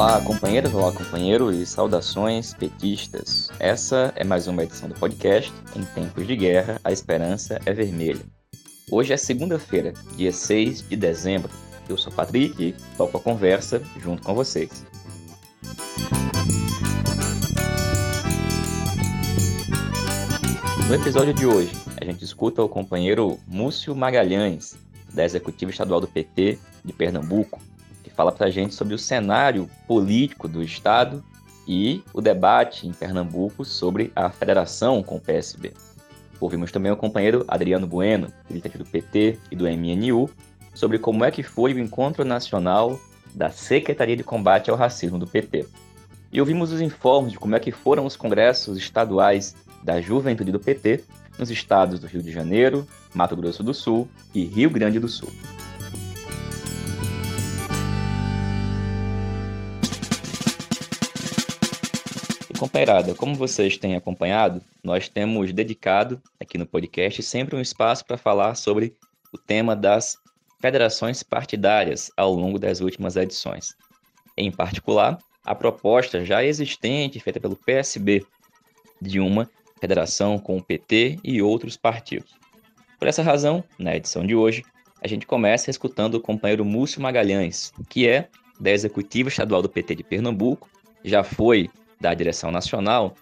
Olá, companheiras, olá, companheiros e saudações petistas. Essa é mais uma edição do podcast Em Tempos de Guerra, a Esperança é Vermelha. Hoje é segunda-feira, dia 6 de dezembro. Eu sou Patrick e toco a conversa junto com vocês. No episódio de hoje, a gente escuta o companheiro Múcio Magalhães, da Executiva Estadual do PT de Pernambuco, fala para a gente sobre o cenário político do Estado e o debate em Pernambuco sobre a federação com o PSB. Ouvimos também o companheiro Adriano Bueno, militante do PT e do MNU, sobre como é que foi o encontro nacional da Secretaria de Combate ao Racismo do PT. E ouvimos os informes de como é que foram os congressos estaduais da juventude do PT nos estados do Rio de Janeiro, Mato Grosso do Sul e Rio Grande do Sul. Companheirada, como vocês têm acompanhado, nós temos dedicado aqui no podcast sempre um espaço para falar sobre o tema das federações partidárias ao longo das últimas edições. Em particular, a proposta já existente feita pelo PSB de uma federação com o PT e outros partidos. Por essa razão, na edição de hoje, a gente começa escutando o companheiro Múcio Magalhães, que é da Executiva Estadual do PT de Pernambuco, já foi da direção nacional,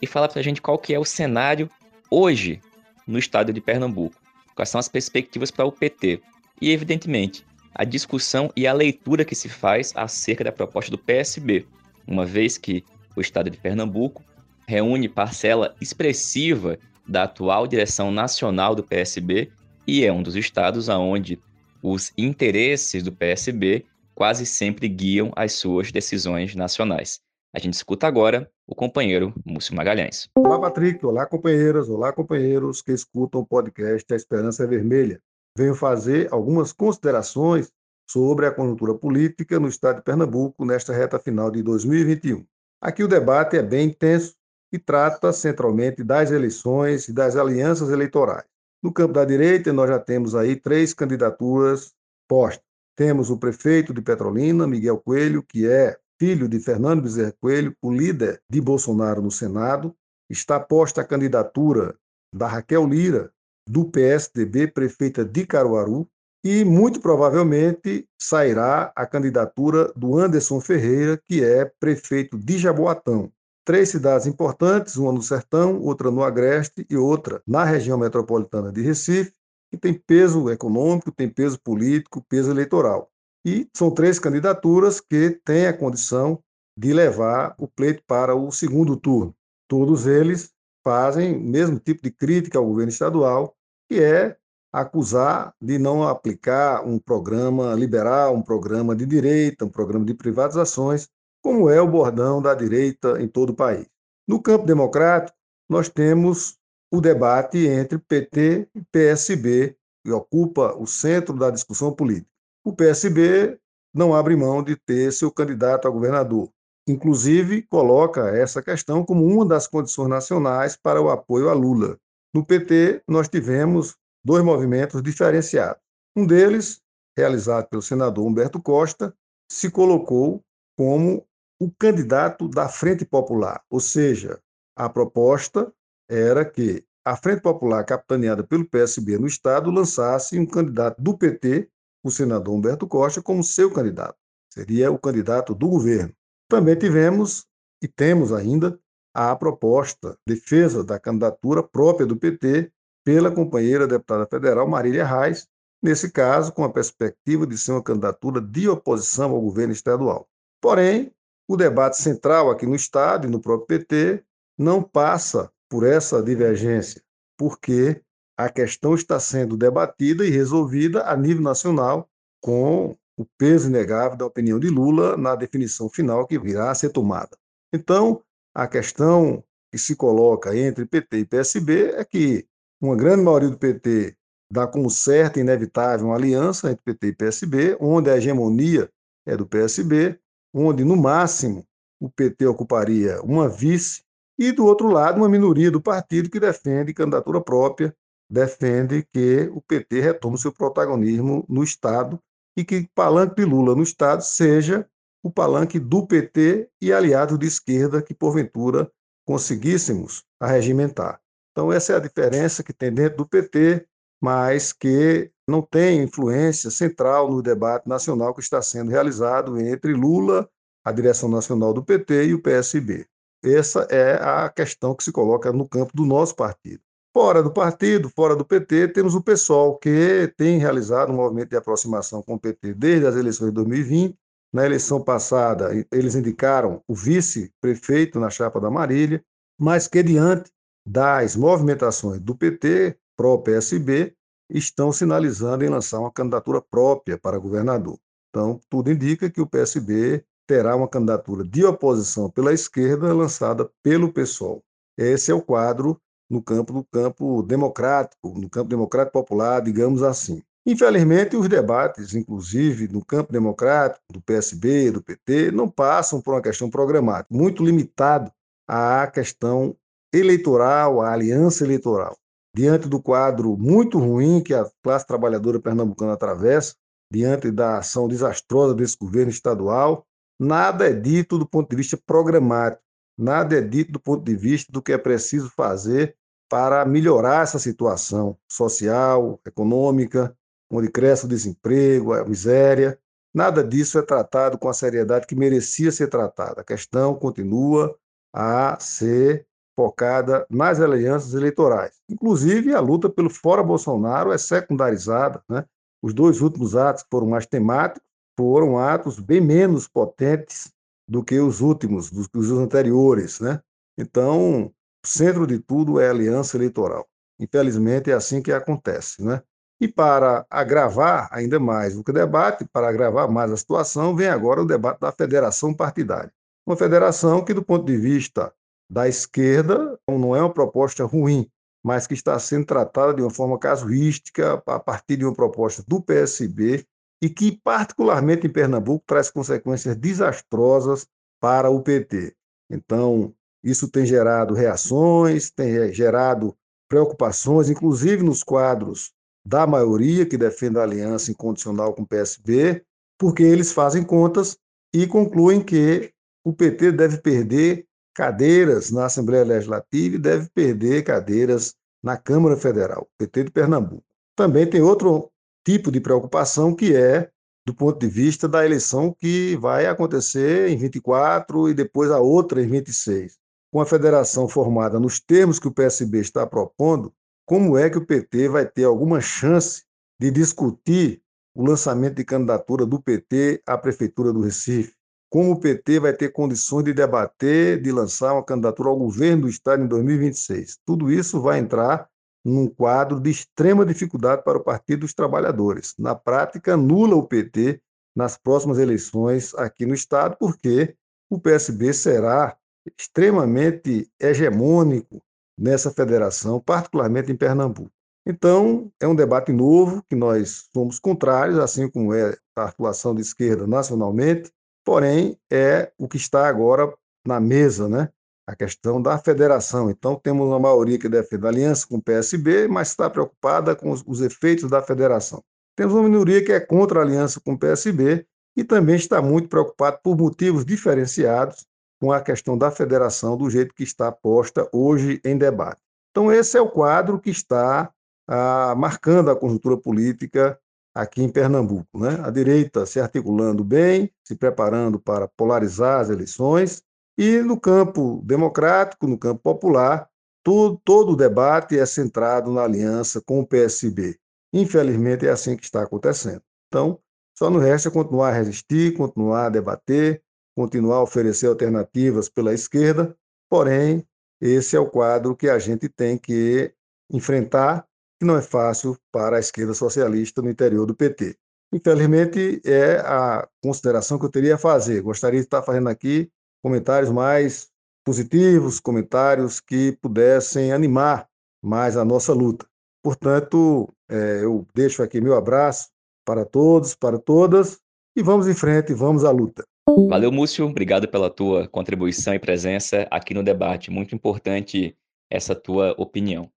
e fala para a gente qual que é o cenário hoje no estado de Pernambuco, quais são as perspectivas para o PT e, evidentemente, a discussão e a leitura que se faz acerca da proposta do PSB, uma vez que o estado de Pernambuco reúne parcela expressiva da atual direção nacional do PSB e é um dos estados onde os interesses do PSB quase sempre guiam as suas decisões nacionais. A gente escuta agora o companheiro Múcio Magalhães. Olá, Patrick. Olá, companheiras. Olá, companheiros que escutam o podcast A Esperança é Vermelha. Venho fazer algumas considerações sobre a conjuntura política no estado de Pernambuco nesta reta final de 2021. Aqui o debate é bem intenso que trata centralmente das eleições e das alianças eleitorais. No campo da direita, nós já temos aí três candidaturas postas. Temos o prefeito de Petrolina, Miguel Coelho, que é filho de Fernando Bezerra Coelho, o líder de Bolsonaro no Senado. Está posta a candidatura da Raquel Lira, do PSDB, prefeita de Caruaru, e muito provavelmente sairá a candidatura do Anderson Ferreira, que é prefeito de Jaboatão três cidades importantes, uma no Sertão, outra no Agreste e outra na região metropolitana de Recife, que tem peso econômico, tem peso político, peso eleitoral. E são três candidaturas que têm a condição de levar o pleito para o segundo turno. Todos eles fazem o mesmo tipo de crítica ao governo estadual, que é acusar de não aplicar um programa liberal, um programa de direita, um programa de privatizações, como é o bordão da direita em todo o país. No campo democrático, nós temos o debate entre PT e PSB, que ocupa o centro da discussão política. O PSB não abre mão de ter seu candidato a governador. Inclusive, coloca essa questão como uma das condições nacionais para o apoio a Lula. No PT, nós tivemos dois movimentos diferenciados. Um deles, realizado pelo senador Humberto Costa, se colocou como o candidato da Frente Popular, ou seja, a proposta era que a Frente Popular, capitaneada pelo PSB no Estado, lançasse um candidato do PT, o senador Humberto Costa, como seu candidato. Seria o candidato do governo. Também tivemos, e temos ainda, a proposta, defesa da candidatura própria do PT pela companheira deputada federal Marília Reis, nesse caso, com a perspectiva de ser uma candidatura de oposição ao governo estadual. Porém, o debate central aqui no Estado e no próprio PT não passa por essa divergência, porque a questão está sendo debatida e resolvida a nível nacional com o peso inegável da opinião de Lula na definição final que virá a ser tomada. Então, a questão que se coloca entre PT e PSB é que uma grande maioria do PT dá como certa e inevitável uma aliança entre PT e PSB, onde a hegemonia é do PSB, onde, no máximo, o PT ocuparia uma vice, e, do outro lado, uma minoria do partido que defende candidatura própria, defende que o PT retome seu protagonismo no Estado e que o palanque de Lula no Estado seja o palanque do PT e aliados de esquerda que, porventura, conseguíssemos arregimentar. Então, essa é a diferença que tem dentro do PT, mas que não tem influência central no debate nacional que está sendo realizado entre Lula, a direção nacional do PT e o PSB. Essa é a questão que se coloca no campo do nosso partido. Fora do partido, fora do PT, temos o PSOL, que tem realizado um movimento de aproximação com o PT desde as eleições de 2020. Na eleição passada, eles indicaram o vice-prefeito na chapa da Marília, mas que, diante das movimentações do PT, pró-PSB, estão sinalizando em lançar uma candidatura própria para governador. Então, tudo indica que o PSB terá uma candidatura de oposição pela esquerda lançada pelo PSOL. Esse é o quadro no campo do campo democrático, no campo democrático popular, digamos assim. Infelizmente, os debates, inclusive no campo democrático, do PSB, do PT, não passam por uma questão programática, muito limitado à questão eleitoral, à aliança eleitoral. Diante do quadro muito ruim que a classe trabalhadora pernambucana atravessa, diante da ação desastrosa desse governo estadual, nada é dito do ponto de vista programático. Nada é dito do ponto de vista do que é preciso fazer para melhorar essa situação social, econômica, onde cresce o desemprego, a miséria. Nada disso é tratado com a seriedade que merecia ser tratada. A questão continua a ser focada nas alianças eleitorais. Inclusive, a luta pelo fora Bolsonaro é secundarizada. Né? Os dois últimos atos foram mais temáticos, foram atos bem menos potentes do que os últimos, dos, dos anteriores, né? Então, o centro de tudo é a aliança eleitoral. Infelizmente, é assim que acontece, né? E para agravar ainda mais o debate, para agravar mais a situação, vem agora o debate da federação partidária. Uma federação que, do ponto de vista da esquerda, não é uma proposta ruim, mas que está sendo tratada de uma forma casuística, a partir de uma proposta do PSB, e que, particularmente em Pernambuco, traz consequências desastrosas para o PT. Então, isso tem gerado reações, tem gerado preocupações, inclusive nos quadros da maioria que defende a aliança incondicional com o PSB, porque eles fazem contas e concluem que o PT deve perder cadeiras na Assembleia Legislativa e deve perder cadeiras na Câmara Federal, PT de Pernambuco. Também tem outro tipo de preocupação que é do ponto de vista da eleição que vai acontecer em 24 e depois a outra em 26. Com a federação formada nos termos que o PSB está propondo, como é que o PT vai ter alguma chance de discutir o lançamento de candidatura do PT à Prefeitura do Recife? Como o PT vai ter condições de debater, de lançar uma candidatura ao governo do Estado em 2026? Tudo isso vai entrar num quadro de extrema dificuldade para o Partido dos Trabalhadores. Na prática, anula o PT nas próximas eleições aqui no Estado, porque o PSB será extremamente hegemônico nessa federação, particularmente em Pernambuco. Então, é um debate novo, que nós somos contrários, assim como é a articulação de esquerda nacionalmente, porém, é o que está agora na mesa, né? A questão da federação. Então, temos uma maioria que defende a aliança com o PSB, mas está preocupada com os, os, efeitos da federação. Temos uma minoria que é contra a aliança com o PSB e também está muito preocupada por motivos diferenciados com a questão da federação do jeito que está posta hoje em debate. Então, esse é o quadro que está ah, marcando a conjuntura política aqui em Pernambuco. Né? A direita se articulando bem, se preparando para polarizar as eleições, e no campo democrático, no campo popular, todo, todo o debate é centrado na aliança com o PSB. Infelizmente, é assim que está acontecendo. Então, só nos resta continuar a resistir, continuar a debater, continuar a oferecer alternativas pela esquerda, porém, esse é o quadro que a gente tem que enfrentar, que não é fácil para a esquerda socialista no interior do PT. Infelizmente, é a consideração que eu teria a fazer. Gostaria de estar fazendo aqui comentários mais positivos, comentários que pudessem animar mais a nossa luta. Portanto, é, eu deixo aqui meu abraço para todos, para todas, e vamos em frente, vamos à luta. Valeu, Múcio. Obrigado pela tua contribuição e presença aqui no debate. Muito importante essa tua opinião.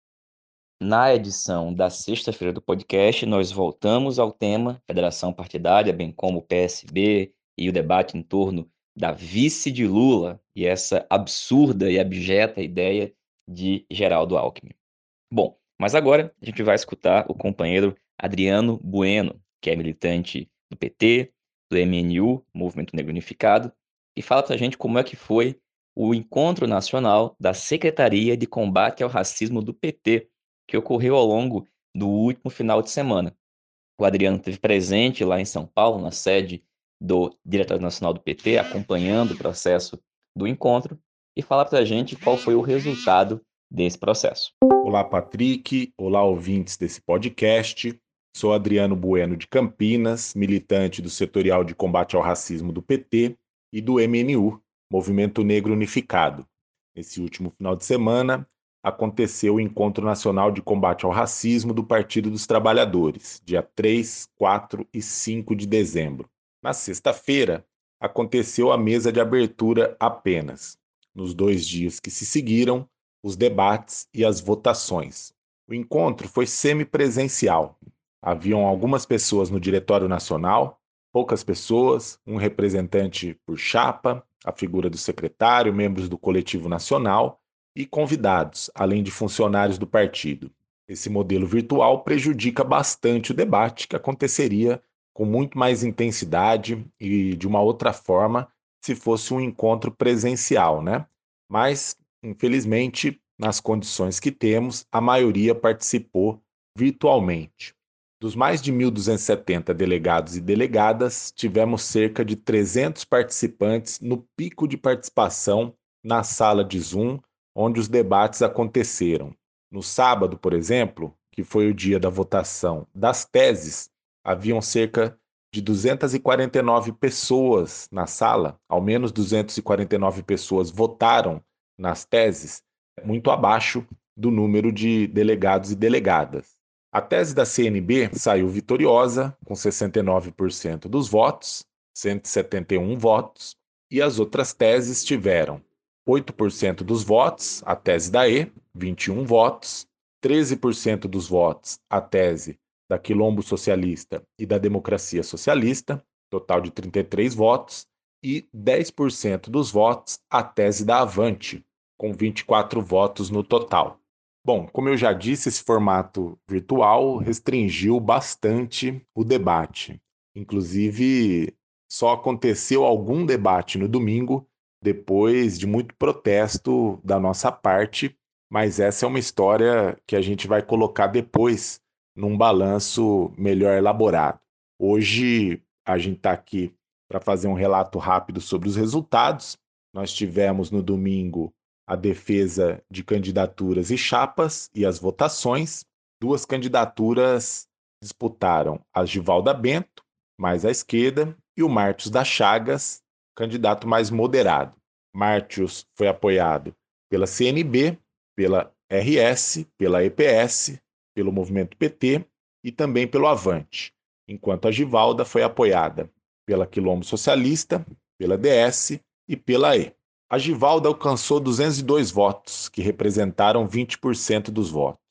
Na edição da sexta-feira do podcast, nós voltamos ao tema Federação Partidária, bem como PSB e o debate em torno da vice de Lula e essa absurda e abjeta ideia de Geraldo Alckmin. Bom, mas agora a gente vai escutar o companheiro Adriano Bueno, que é militante do PT, do MNU, Movimento Negro Unificado, e fala para a gente como é que foi o encontro nacional da Secretaria de Combate ao Racismo do PT, que ocorreu ao longo do último final de semana. O Adriano esteve presente lá em São Paulo, na sede do Diretório Nacional do PT, acompanhando o processo do encontro, e fala para a gente qual foi o resultado desse processo. Olá, Patrick. Olá, ouvintes desse podcast. Sou Adriano Bueno de Campinas, militante do Setorial de Combate ao Racismo do PT e do MNU, Movimento Negro Unificado. Nesse último final de semana, aconteceu o Encontro Nacional de Combate ao Racismo do Partido dos Trabalhadores, dia 3, 4 e 5 de dezembro. Na sexta-feira, aconteceu a mesa de abertura apenas. Nos dois dias que se seguiram, os debates e as votações. O encontro foi semipresencial. Haviam algumas pessoas no Diretório Nacional, poucas pessoas, um representante por chapa, a figura do secretário, membros do coletivo nacional e convidados, além de funcionários do partido. Esse modelo virtual prejudica bastante o debate que aconteceria com muito mais intensidade e de uma outra forma se fosse um encontro presencial, né? Mas Infelizmente, nas condições que temos, a maioria participou virtualmente. Dos mais de 1.270 delegados e delegadas, tivemos cerca de 300 participantes no pico de participação na sala de Zoom, onde os debates aconteceram. No sábado, por exemplo, que foi o dia da votação das teses, haviam cerca de 249 pessoas na sala, ao menos 249 pessoas votaram nas teses muito abaixo do número de delegados e delegadas. A tese da CNB saiu vitoriosa, com 69% dos votos, 171 votos, e as outras teses tiveram 8% dos votos, a tese da E, 21 votos, 13% dos votos, a tese da Quilombo Socialista e da Democracia Socialista, total de 33 votos, e 10% dos votos, a tese da Avante, com 24 votos no total. Bom, como eu já disse, esse formato virtual restringiu bastante o debate. Inclusive, só aconteceu algum debate no domingo, depois de muito protesto da nossa parte, mas essa é uma história que a gente vai colocar depois num balanço melhor elaborado. Hoje a gente está aqui para fazer um relato rápido sobre os resultados. Nós tivemos no domingo a defesa de candidaturas e chapas e as votações. Duas candidaturas disputaram a Givalda Bento, mais à esquerda, e o Mártios da Chagas, candidato mais moderado. Mártios foi apoiado pela CNB, pela RS, pela EPS, pelo Movimento PT e também pelo Avante, enquanto a Givalda foi apoiada pela Quilombo Socialista, pela DS e pela E. A Givalda alcançou 202 votos, que representaram 20% dos votos.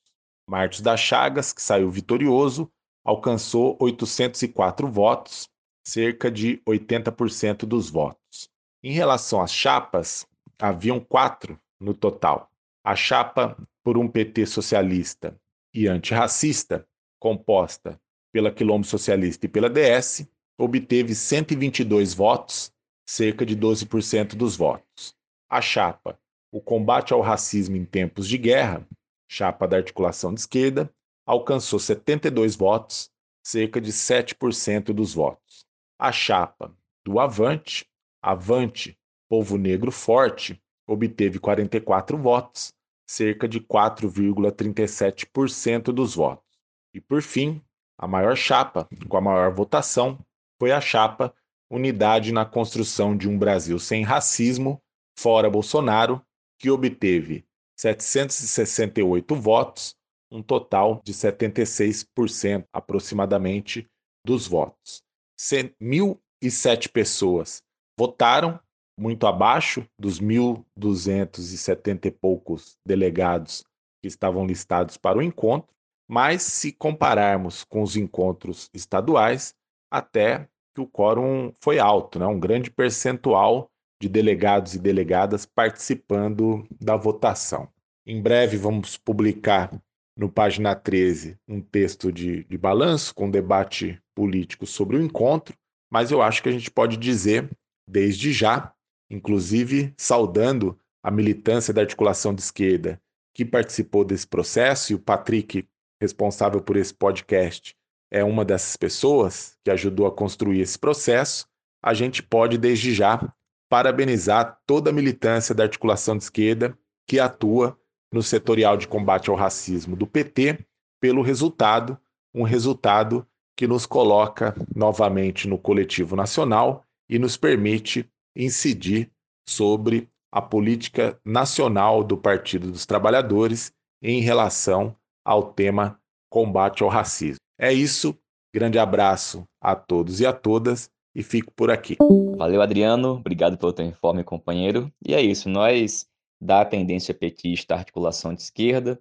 Martins da Chagas, que saiu vitorioso, alcançou 804 votos, cerca de 80% dos votos. Em relação às chapas, haviam quatro no total. A chapa por um PT socialista e antirracista, composta pela Quilombo Socialista e pela DS, obteve 122 votos cerca de 12% dos votos. A chapa O Combate ao Racismo em Tempos de Guerra, chapa da articulação de esquerda, alcançou 72 votos, cerca de 7% dos votos. A chapa do Avante, Avante Povo Negro Forte, obteve 44 votos, cerca de 4,37% dos votos. E por fim, a maior chapa, com a maior votação, foi a chapa unidade na construção de um Brasil sem racismo, fora Bolsonaro, que obteve 768 votos, um total de 76% aproximadamente dos votos. 1.007 pessoas votaram, muito abaixo dos 1.270 e poucos delegados que estavam listados para o encontro, mas se compararmos com os encontros estaduais, até que o quórum foi alto, né? um grande percentual de delegados e delegadas participando da votação. Em breve vamos publicar no página 13 um texto de, de balanço com debate político sobre o encontro, mas eu acho que a gente pode dizer, desde já, inclusive saudando a militância da articulação de esquerda que participou desse processo, e o Patrick, responsável por esse podcast, é uma dessas pessoas que ajudou a construir esse processo, a gente pode, desde já, parabenizar toda a militância da articulação de esquerda que atua no setorial de combate ao racismo do PT pelo resultado, um resultado que nos coloca novamente no coletivo nacional e nos permite incidir sobre a política nacional do Partido dos Trabalhadores em relação ao tema combate ao racismo. É isso. Grande abraço a todos e a todas e fico por aqui. Valeu, Adriano. Obrigado pelo teu informe, companheiro. E é isso. Nós, da tendência petista articulação de esquerda,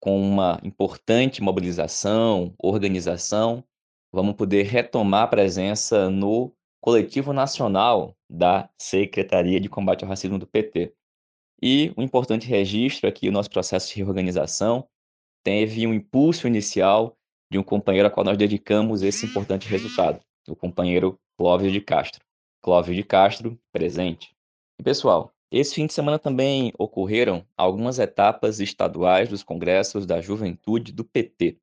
com uma importante mobilização, organização, vamos poder retomar a presença no coletivo nacional da Secretaria de Combate ao Racismo do PT. E um importante registro aqui, o nosso processo de reorganização teve um impulso inicial de um companheiro a qual nós dedicamos esse importante resultado, o companheiro Clóvis de Castro. Clóvis de Castro, presente. E pessoal, esse fim de semana também ocorreram algumas etapas estaduais dos congressos da juventude do PT.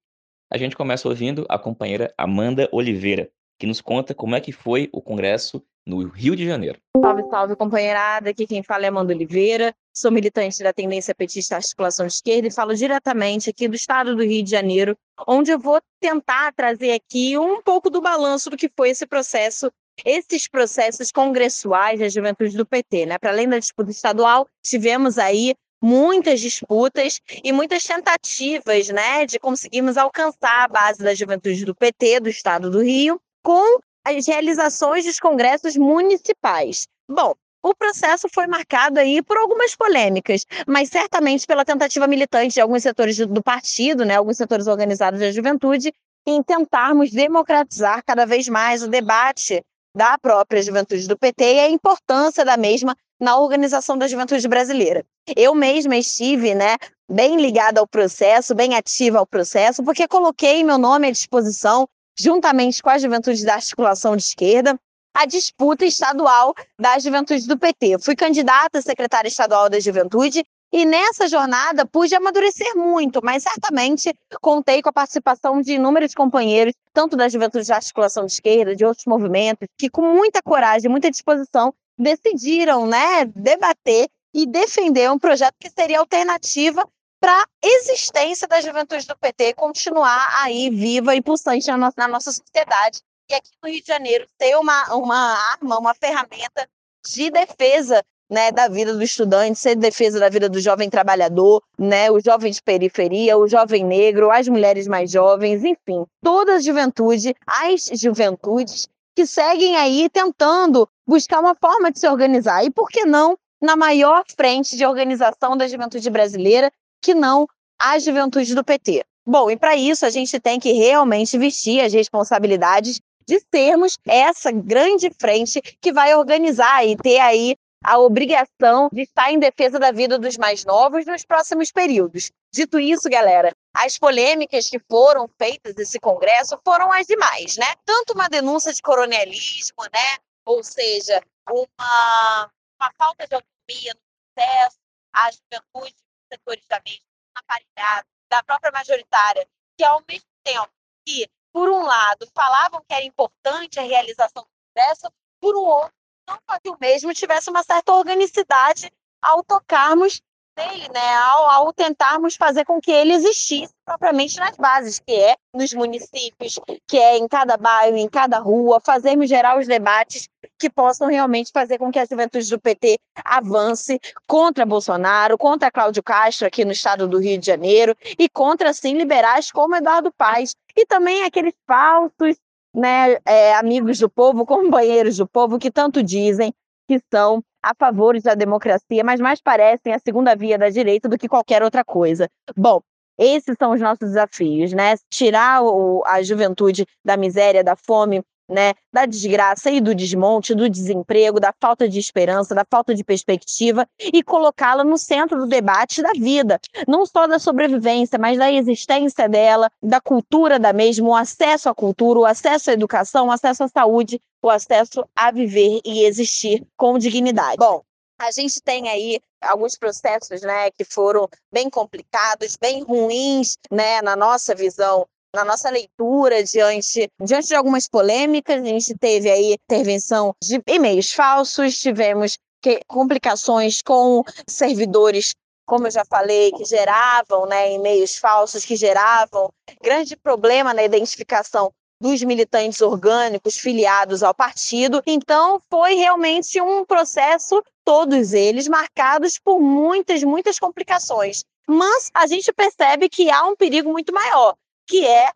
A gente começa ouvindo a companheira Amanda Oliveira, que nos conta como é que foi o congresso no Rio de Janeiro. Salve, salve, companheirada. Aqui quem fala é Amanda Oliveira. Sou militante da tendência petista articulação esquerda e falo diretamente aqui do estado do Rio de Janeiro, onde eu vou tentar trazer aqui um pouco do balanço do que foi esse processo, esses processos congressuais da juventude do PT, né? Para além da disputa estadual, tivemos aí muitas disputas e muitas tentativas, né, de conseguirmos alcançar a base da juventude do PT do estado do Rio com as realizações dos congressos municipais. Bom, o processo foi marcado aí por algumas polêmicas, mas certamente pela tentativa militante de alguns setores do partido, né, alguns setores organizados da juventude, em tentarmos democratizar cada vez mais o debate da própria juventude do PT e a importância da mesma na organização da juventude brasileira. Eu mesma estive, né, bem ligada ao processo, bem ativa ao processo, porque coloquei meu nome à disposição juntamente com a juventude da articulação de esquerda, a disputa estadual da juventude do PT. Fui candidata a secretária estadual da juventude e nessa jornada pude amadurecer muito, mas certamente contei com a participação de inúmeros companheiros, tanto da juventude da articulação de esquerda, de outros movimentos, que com muita coragem, muita disposição, decidiram né, debater e defender um projeto que seria alternativa para a existência da juventude do PT continuar aí viva e pulsante na nossa, na nossa sociedade. E aqui no Rio de Janeiro ter uma, uma arma, uma ferramenta de defesa né, da vida do estudante, ser defesa da vida do jovem trabalhador, né, o jovem de periferia, o jovem negro, as mulheres mais jovens, enfim, toda a juventude, as juventudes que seguem aí tentando buscar uma forma de se organizar. E por que não na maior frente de organização da juventude brasileira, que não a juventude do PT. Bom, e para isso a gente tem que realmente vestir as responsabilidades de sermos essa grande frente que vai organizar e ter aí a obrigação de estar em defesa da vida dos mais novos nos próximos períodos. Dito isso, galera, as polêmicas que foram feitas nesse congresso foram as demais, né? Tanto uma denúncia de coronelismo, né? Ou seja, uma, uma falta de autonomia no processo, a juventude setores da mesma, aparelhada, da própria majoritária, que ao mesmo tempo que, por um lado, falavam que era importante a realização do Congresso, por um outro, não fazia o mesmo, tivesse uma certa organicidade ao tocarmos dele, né, ao, ao, tentarmos fazer com que ele existisse propriamente nas bases, que é nos municípios, que é em cada bairro, em cada rua, fazermos gerar os debates que possam realmente fazer com que a juventude do PT avance contra Bolsonaro, contra Cláudio Castro aqui no estado do Rio de Janeiro e contra, sim, liberais como Eduardo Paes e também aqueles falsos né, é, amigos do povo, companheiros do povo que tanto dizem que são a favor da democracia, mas mais parecem a segunda via da direita do que qualquer outra coisa. Bom, esses são os nossos desafios, né? Tirar o, a juventude da miséria, da fome né, da desgraça e do desmonte, do desemprego, da falta de esperança, da falta de perspectiva e colocá-la no centro do debate da vida, não só da sobrevivência, mas da existência dela, da cultura da mesma, o acesso à cultura, o acesso à educação, o acesso à saúde, o acesso a viver e existir com dignidade. Bom, a gente tem aí alguns processos, né, que foram bem complicados, bem ruins, né, na nossa visão na nossa leitura diante, diante de algumas polêmicas, a gente teve aí intervenção de e-mails falsos, tivemos que, complicações com servidores, como eu já falei, que geravam né, e-mails falsos, que geravam grande problema na identificação dos militantes orgânicos filiados ao partido. Então, foi realmente um processo, todos eles marcados por muitas, muitas complicações. Mas a gente percebe que há um perigo muito maior, que é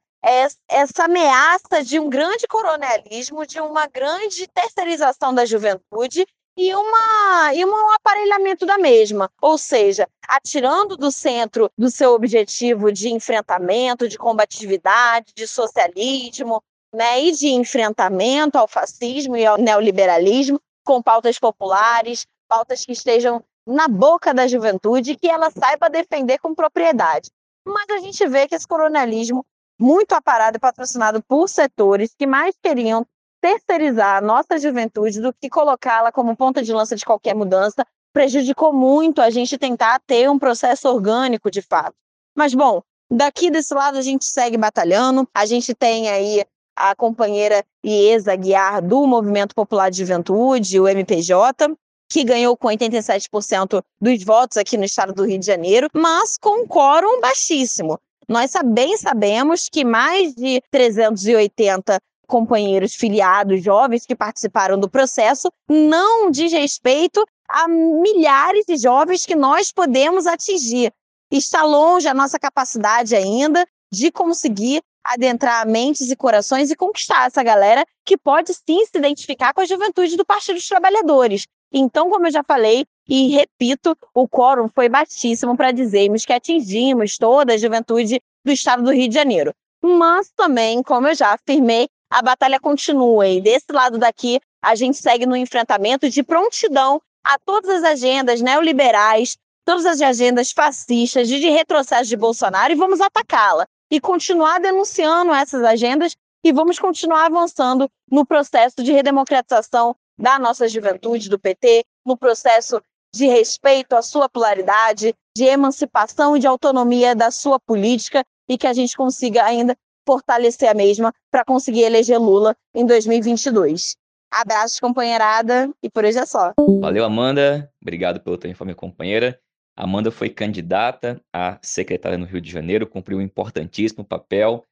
essa ameaça de um grande coronelismo, de uma grande terceirização da juventude e, uma, e um aparelhamento da mesma, ou seja, atirando do centro do seu objetivo de enfrentamento, de combatividade, de socialismo, né, e de enfrentamento ao fascismo e ao neoliberalismo, com pautas populares, pautas que estejam na boca da juventude e que ela saiba defender com propriedade. Mas a gente vê que esse coronelismo, muito aparado e patrocinado por setores que mais queriam terceirizar a nossa juventude do que colocá-la como ponta de lança de qualquer mudança, prejudicou muito a gente tentar ter um processo orgânico de fato. Mas, bom, daqui desse lado a gente segue batalhando, a gente tem aí a companheira Iesa Guiar do Movimento Popular de Juventude, o MPJ, que ganhou com 87% dos votos aqui no estado do Rio de Janeiro, mas com um quórum baixíssimo. Nós bem sabemos que mais de 380 companheiros filiados jovens que participaram do processo não diz respeito a milhares de jovens que nós podemos atingir. Está longe a nossa capacidade ainda de conseguir adentrar mentes e corações e conquistar essa galera que pode sim se identificar com a juventude do Partido dos Trabalhadores. Então, como eu já falei e repito, o quórum foi baixíssimo para dizermos que atingimos toda a juventude do estado do Rio de Janeiro. Mas também, como eu já afirmei, a batalha continua e desse lado daqui a gente segue no enfrentamento de prontidão a todas as agendas neoliberais, todas as agendas fascistas, de retrocesso de Bolsonaro e vamos atacá-la e continuar denunciando essas agendas e vamos continuar avançando no processo de redemocratização da nossa juventude, do PT, no processo de respeito à sua pluralidade, de emancipação e de autonomia da sua política e que a gente consiga ainda fortalecer a mesma para conseguir eleger Lula em 2022. Abraços, companheirada, e por hoje é só. Valeu, Amanda. Obrigado pelo teu informe, companheira. Amanda foi candidata a secretária no Rio de Janeiro, cumpriu um importantíssimo papel,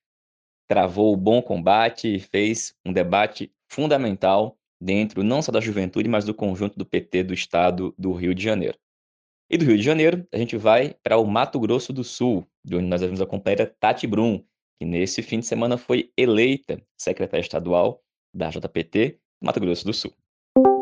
travou o bom combate e fez um debate fundamental dentro não só da juventude, mas do conjunto do PT do estado do Rio de Janeiro. E do Rio de Janeiro, a gente vai para o Mato Grosso do Sul, de onde nós vamos a Tati Brum, que nesse fim de semana foi eleita secretária estadual da JPT Mato Grosso do Sul.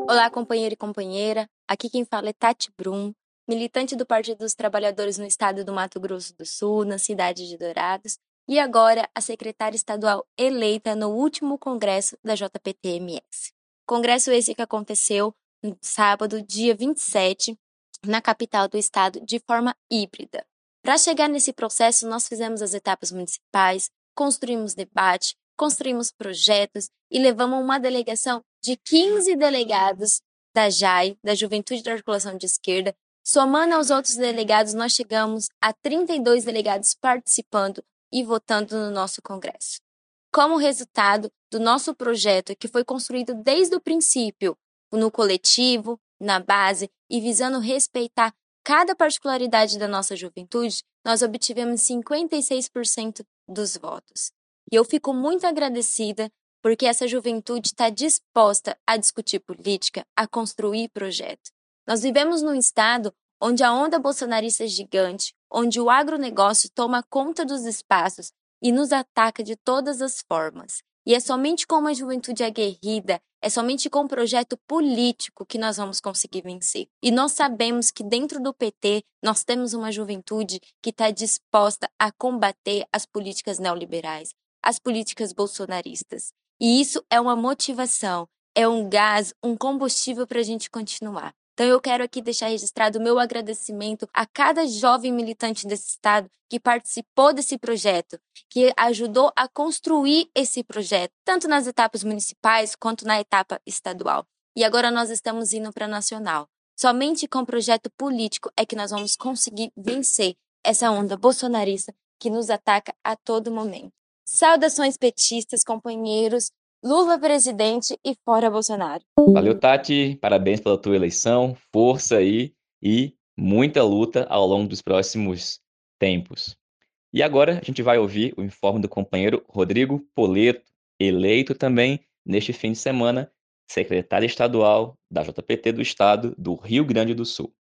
Olá, companheiro e companheira. Aqui quem fala é Tati Brum, militante do Partido dos Trabalhadores no estado do Mato Grosso do Sul, na cidade de Dourados, e agora a secretária estadual eleita no último congresso da JPT-MS. Congresso esse que aconteceu no sábado, dia 27, na capital do estado, de forma híbrida. Para chegar nesse processo, nós fizemos as etapas municipais, construímos debate, construímos projetos e levamos uma delegação de 15 delegados da JAI, da Juventude da Articulação de Esquerda. Somando aos outros delegados, nós chegamos a 32 delegados participando e votando no nosso Congresso. Como resultado do nosso projeto, que foi construído desde o princípio, no coletivo, na base e visando respeitar cada particularidade da nossa juventude, nós obtivemos 56% dos votos. E eu fico muito agradecida porque essa juventude está disposta a discutir política, a construir projeto. Nós vivemos num estado onde a onda bolsonarista é gigante, onde o agronegócio toma conta dos espaços e nos ataca de todas as formas. E é somente com uma juventude aguerrida, é somente com um projeto político que nós vamos conseguir vencer. E nós sabemos que dentro do PT nós temos uma juventude que está disposta a combater as políticas neoliberais, as políticas bolsonaristas. E isso é uma motivação, é um gás, um combustível para a gente continuar. Então eu quero aqui deixar registrado o meu agradecimento a cada jovem militante desse estado que participou desse projeto, que ajudou a construir esse projeto, tanto nas etapas municipais quanto na etapa estadual. E agora nós estamos indo para nacional. Somente com projeto político é que nós vamos conseguir vencer essa onda bolsonarista que nos ataca a todo momento. Saudações petistas, companheiros. Lula presidente e fora Bolsonaro. Valeu, Tati. Parabéns pela tua eleição. Força aí e muita luta ao longo dos próximos tempos. E agora a gente vai ouvir o informe do companheiro Rodrigo Poleto, eleito também neste fim de semana secretário estadual da JPT do Estado do Rio Grande do Sul.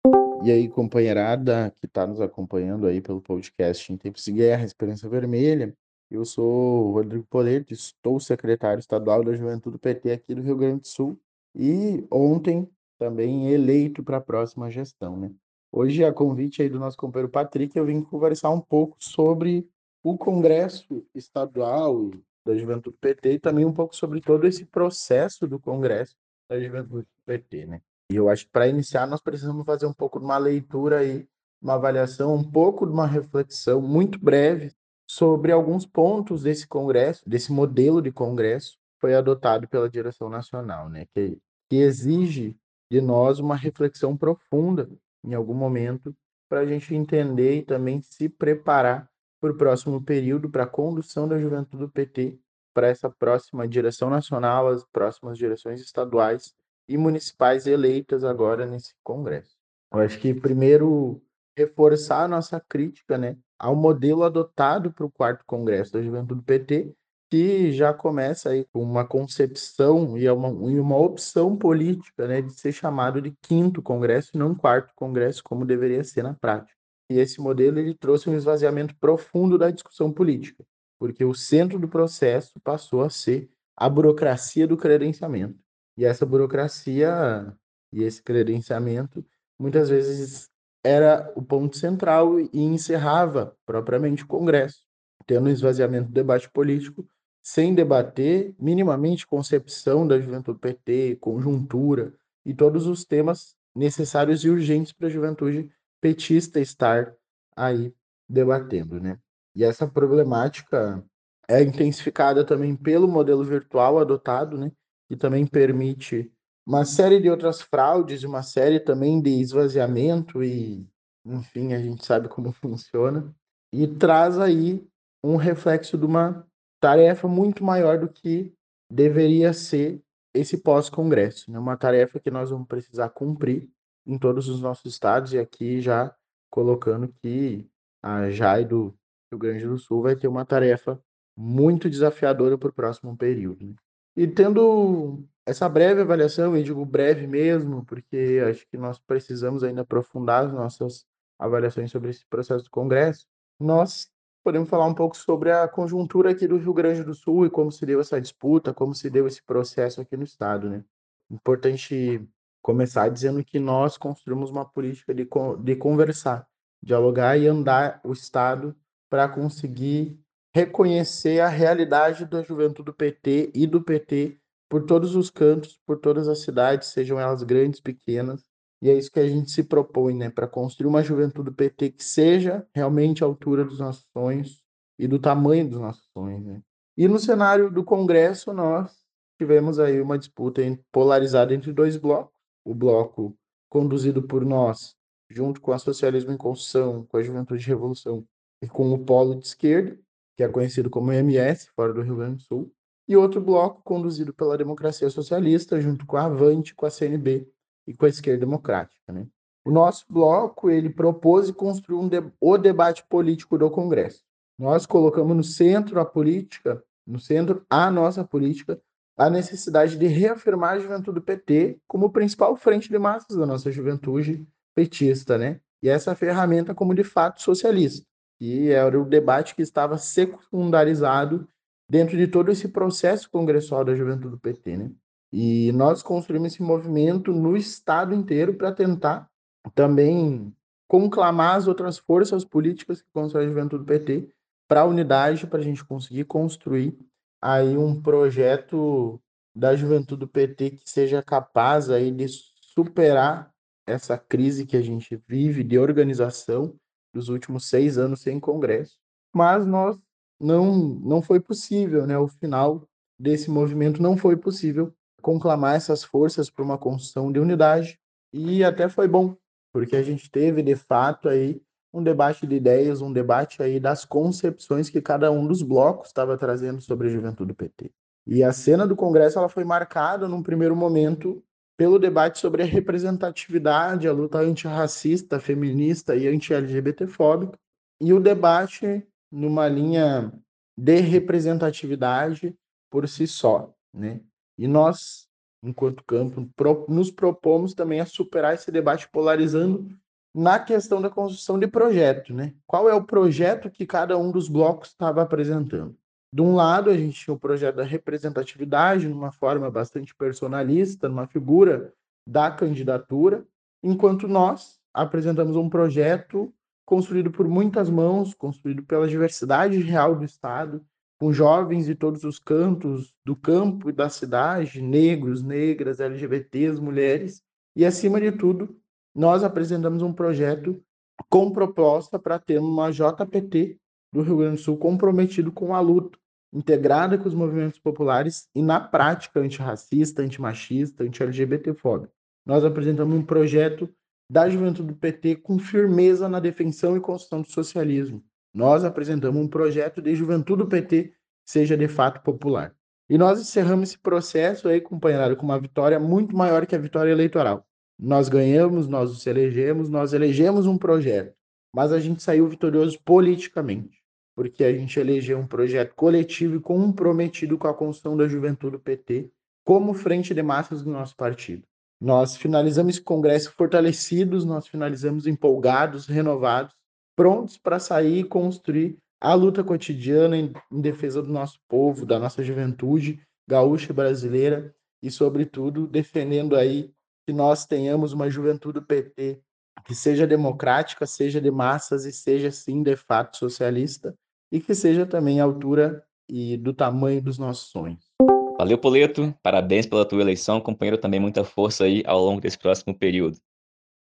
E aí, companheirada que está nos acompanhando aí pelo podcast em Tempos de Guerra, Esperança Vermelha, eu sou o Rodrigo Poleto, estou secretário estadual da Juventude PT aqui do Rio Grande do Sul e ontem também eleito para a próxima gestão, né? Hoje, a convite aí do nosso companheiro Patrick, eu vim conversar um pouco sobre o Congresso Estadual da Juventude PT e também um pouco sobre todo esse processo do Congresso da Juventude PT, né? E eu acho que para iniciar nós precisamos fazer um pouco de uma leitura aí, uma avaliação, um pouco de uma reflexão muito breve sobre alguns pontos desse congresso, desse modelo de congresso foi adotado pela direção nacional, né? Que, que exige de nós uma reflexão profunda em algum momento para a gente entender e também se preparar para o próximo período, para a condução da juventude do PT, para essa próxima direção nacional, as próximas direções estaduais e municipais eleitas agora nesse Congresso. Eu acho que primeiro reforçar a nossa crítica né, ao modelo adotado para o quarto Congresso da Juventude PT, que já começa aí com uma concepção e uma, e uma opção política né, de ser chamado de quinto Congresso e não quarto Congresso, como deveria ser na prática. E esse modelo ele trouxe um esvaziamento profundo da discussão política, porque o centro do processo passou a ser a burocracia do credenciamento. E essa burocracia e esse credenciamento muitas vezes era o ponto central e encerrava propriamente o Congresso, tendo um esvaziamento do debate político, sem debater minimamente concepção da juventude PT, conjuntura e todos os temas necessários e urgentes para a juventude petista estar aí debatendo, né? E essa problemática é intensificada também pelo modelo virtual adotado, né? Que também permite uma série de outras fraudes, uma série também de esvaziamento e, enfim, a gente sabe como funciona. E traz aí um reflexo de uma tarefa muito maior do que deveria ser esse pós-congresso, né? Uma tarefa que nós vamos precisar cumprir em todos os nossos estados, e aqui já colocando que a JAI do Rio Grande do Sul vai ter uma tarefa muito desafiadora para o próximo período. Né? E tendo essa breve avaliação, eu digo breve mesmo, porque acho que nós precisamos ainda aprofundar as nossas avaliações sobre esse processo do Congresso, nós podemos falar um pouco sobre a conjuntura aqui do Rio Grande do Sul e como se deu essa disputa, como se deu esse processo aqui no Estado. Né? Importante começar dizendo que nós construímos uma política de, de conversar, dialogar e andar o Estado para conseguir reconhecer a realidade da juventude do PT e do PT por todos os cantos, por todas as cidades, sejam elas grandes, pequenas. E é isso que a gente se propõe, né, para construir uma juventude do PT que seja realmente à altura dos nossos sonhos e do tamanho dos nossos sonhos. Né? E no cenário do Congresso, nós tivemos aí uma disputa polarizada entre dois blocos o bloco conduzido por nós, junto com a Socialismo em Construção, com a Juventude de Revolução e com o Polo de Esquerda, que é conhecido como MS, fora do Rio Grande do Sul, e outro bloco conduzido pela Democracia Socialista, junto com a Avante, com a CNB e com a Esquerda Democrática. Né? O nosso bloco ele propôs e construiu um de o debate político do Congresso. Nós colocamos no centro a política, no centro a nossa política, a necessidade de reafirmar a juventude do PT como principal frente de massas da nossa juventude petista, né? E essa ferramenta como de fato socialista, que era o debate que estava secundarizado dentro de todo esse processo congressual da juventude do PT, né? E nós construímos esse movimento no estado inteiro para tentar também conclamar as outras forças políticas que constroem a juventude do PT para a unidade, para a gente conseguir construir aí um projeto da juventude do PT que seja capaz aí de superar essa crise que a gente vive de organização dos últimos seis anos sem congresso. Mas nós não não foi possível, né? O final desse movimento não foi possível conclamar essas forças para uma construção de unidade e até foi bom, porque a gente teve de fato aí um debate de ideias, um debate aí das concepções que cada um dos blocos estava trazendo sobre a juventude do PT. E a cena do Congresso ela foi marcada num primeiro momento pelo debate sobre a representatividade, a luta antirracista, feminista e anti-LGBTfóbica, e o debate numa linha de representatividade por si só, né? E nós, enquanto campo, nos propomos também a superar esse debate polarizando na questão da construção de projeto, né? Qual é o projeto que cada um dos blocos estava apresentando? De um lado, a gente tinha o projeto da representatividade, numa forma bastante personalista, numa figura da candidatura, enquanto nós apresentamos um projeto construído por muitas mãos, construído pela diversidade real do Estado, com jovens de todos os cantos do campo e da cidade, negros, negras, LGBTs, mulheres, e acima de tudo, nós apresentamos um projeto com proposta para ter uma JPT do Rio Grande do Sul comprometido com a luta, integrada com os movimentos populares e na prática antirracista, antimachista, anti-LGBTfóbica. Nós apresentamos um projeto da juventude do PT com firmeza na defensão e construção do socialismo. Nós apresentamos um projeto de juventude do PT que seja de fato popular. E nós encerramos esse processo aí, companheirado, com uma vitória muito maior que a vitória eleitoral. Nós ganhamos, nós nos elegemos, nós elegemos um projeto, mas a gente saiu vitorioso politicamente, porque a gente elegeu um projeto coletivo e comprometido com a construção da juventude do PT como frente de massas do nosso partido. Nós finalizamos esse congresso fortalecidos, nós finalizamos empolgados, renovados, prontos para sair e construir a luta cotidiana em, em defesa do nosso povo, da nossa juventude gaúcha brasileira e, sobretudo, defendendo aí que nós tenhamos uma juventude PT que seja democrática, seja de massas e seja, sim, de fato socialista e que seja também à altura e do tamanho dos nossos sonhos. Valeu, Poleto. Parabéns pela tua eleição, companheiro. Também muita força aí ao longo desse próximo período.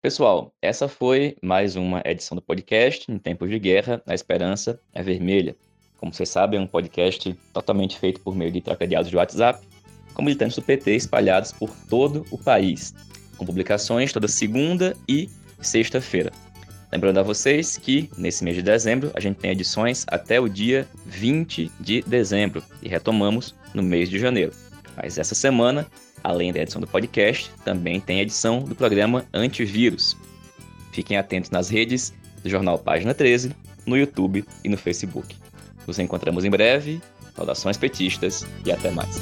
Pessoal, essa foi mais uma edição do podcast Em Tempos de Guerra, a Esperança é Vermelha. Como vocês sabem, é um podcast totalmente feito por meio de troca de áudios de WhatsApp, com militantes do PT espalhados por todo o país com publicações toda segunda e sexta-feira. Lembrando a vocês que nesse mês de dezembro a gente tem edições até o dia 20 de dezembro e retomamos no mês de janeiro. Mas essa semana, além da edição do podcast, também tem edição do programa Antivírus. Fiquem atentos nas redes do jornal Página 13, no YouTube e no Facebook. Nos encontramos em breve. Saudações petistas e até mais.